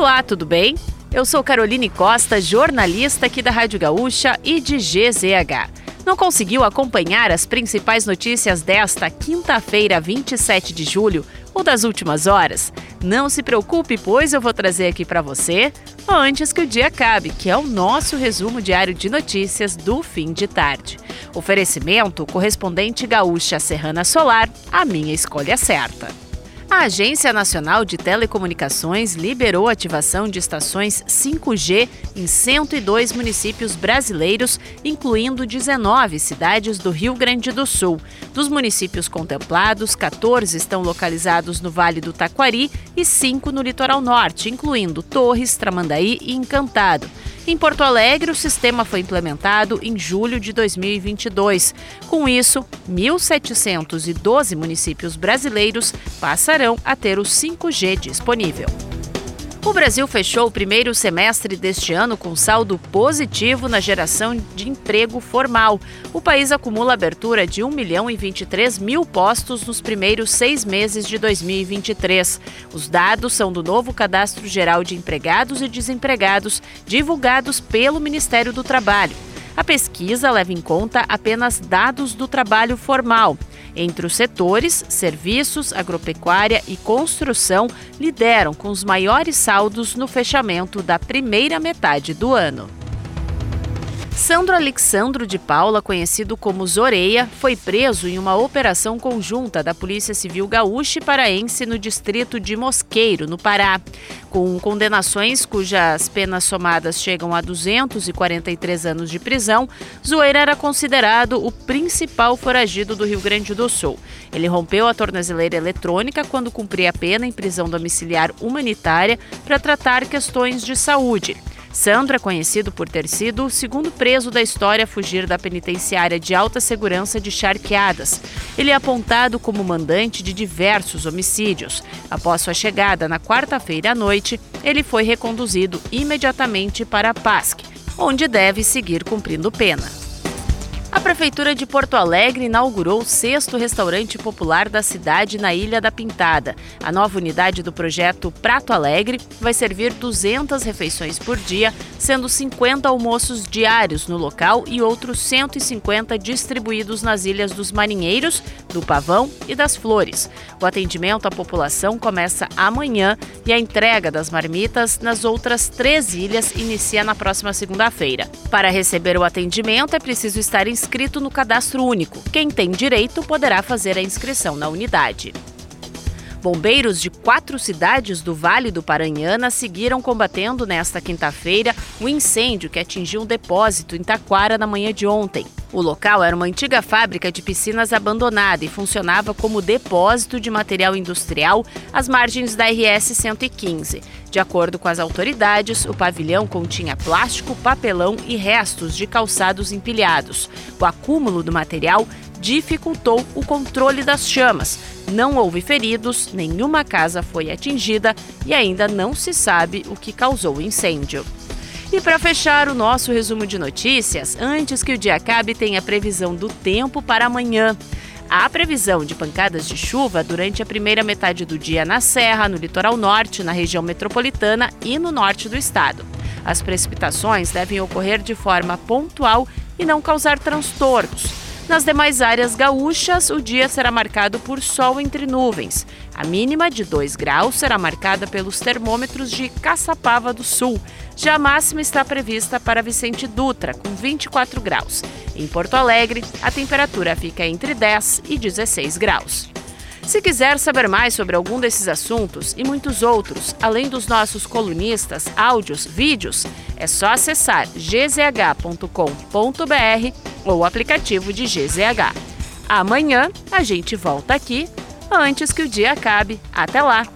Olá, tudo bem? Eu sou Caroline Costa, jornalista aqui da Rádio Gaúcha e de GZH. Não conseguiu acompanhar as principais notícias desta quinta-feira, 27 de julho, ou das últimas horas? Não se preocupe, pois eu vou trazer aqui para você antes que o dia acabe, que é o nosso resumo diário de notícias do fim de tarde. Oferecimento correspondente gaúcha Serrana Solar, a minha escolha certa. A Agência Nacional de Telecomunicações liberou a ativação de estações 5G em 102 municípios brasileiros, incluindo 19 cidades do Rio Grande do Sul. Dos municípios contemplados, 14 estão localizados no Vale do Taquari e 5 no litoral norte, incluindo Torres, Tramandaí e Encantado. Em Porto Alegre, o sistema foi implementado em julho de 2022. Com isso, 1.712 municípios brasileiros passarão a ter o 5G disponível. O Brasil fechou o primeiro semestre deste ano com saldo positivo na geração de emprego formal. O país acumula abertura de 1 milhão e 23 mil postos nos primeiros seis meses de 2023. Os dados são do novo Cadastro Geral de Empregados e Desempregados, divulgados pelo Ministério do Trabalho. A pesquisa leva em conta apenas dados do trabalho formal. Entre os setores, serviços, agropecuária e construção lideram com os maiores saldos no fechamento da primeira metade do ano. Sandro Alexandro de Paula, conhecido como Zoreia, foi preso em uma operação conjunta da Polícia Civil Gaúcha e Paraense no distrito de Mosqueiro, no Pará. Com condenações cujas penas somadas chegam a 243 anos de prisão, Zoeira era considerado o principal foragido do Rio Grande do Sul. Ele rompeu a tornozeleira eletrônica quando cumpria a pena em prisão domiciliar humanitária para tratar questões de saúde. Sandro é conhecido por ter sido o segundo preso da história a fugir da penitenciária de alta segurança de Charqueadas. Ele é apontado como mandante de diversos homicídios. Após sua chegada na quarta-feira à noite, ele foi reconduzido imediatamente para a PASC, onde deve seguir cumprindo pena. A Prefeitura de Porto Alegre inaugurou o sexto restaurante popular da cidade na Ilha da Pintada. A nova unidade do projeto Prato Alegre vai servir 200 refeições por dia, sendo 50 almoços diários no local e outros 150 distribuídos nas ilhas dos Marinheiros, do Pavão e das Flores. O atendimento à população começa amanhã e a entrega das marmitas nas outras três ilhas inicia na próxima segunda-feira. Para receber o atendimento é preciso estar em inscrito no cadastro único. Quem tem direito poderá fazer a inscrição na unidade. Bombeiros de quatro cidades do Vale do Paranhana seguiram combatendo nesta quinta-feira o incêndio que atingiu um depósito em Taquara na manhã de ontem. O local era uma antiga fábrica de piscinas abandonada e funcionava como depósito de material industrial às margens da RS 115. De acordo com as autoridades, o pavilhão continha plástico, papelão e restos de calçados empilhados. O acúmulo do material dificultou o controle das chamas. Não houve feridos, nenhuma casa foi atingida e ainda não se sabe o que causou o incêndio. E para fechar o nosso resumo de notícias, antes que o dia acabe, tem a previsão do tempo para amanhã. Há previsão de pancadas de chuva durante a primeira metade do dia na Serra, no litoral norte, na região metropolitana e no norte do estado. As precipitações devem ocorrer de forma pontual e não causar transtornos. Nas demais áreas gaúchas, o dia será marcado por sol entre nuvens. A mínima de 2 graus será marcada pelos termômetros de Caçapava do Sul. Já a máxima está prevista para Vicente Dutra, com 24 graus. Em Porto Alegre, a temperatura fica entre 10 e 16 graus. Se quiser saber mais sobre algum desses assuntos e muitos outros, além dos nossos colunistas, áudios, vídeos, é só acessar gzh.com.br ou aplicativo de GZH. Amanhã a gente volta aqui antes que o dia acabe. Até lá!